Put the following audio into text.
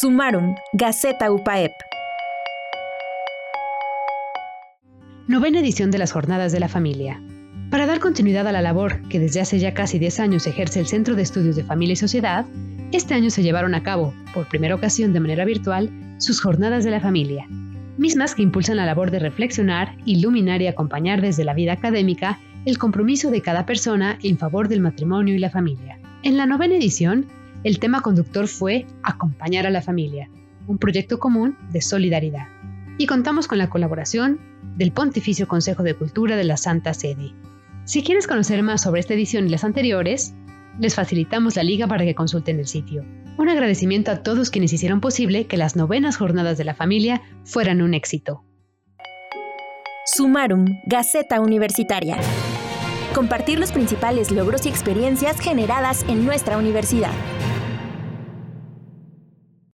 Sumarum, Gaceta UPAEP. Novena edición de las Jornadas de la Familia. Para dar continuidad a la labor que desde hace ya casi 10 años ejerce el Centro de Estudios de Familia y Sociedad, este año se llevaron a cabo, por primera ocasión de manera virtual, sus Jornadas de la Familia, mismas que impulsan la labor de reflexionar, iluminar y acompañar desde la vida académica el compromiso de cada persona en favor del matrimonio y la familia. En la novena edición, el tema conductor fue Acompañar a la familia, un proyecto común de solidaridad. Y contamos con la colaboración del Pontificio Consejo de Cultura de la Santa Sede. Si quieres conocer más sobre esta edición y las anteriores, les facilitamos la liga para que consulten el sitio. Un agradecimiento a todos quienes hicieron posible que las novenas jornadas de la familia fueran un éxito. Sumarum, Gaceta Universitaria. Compartir los principales logros y experiencias generadas en nuestra universidad.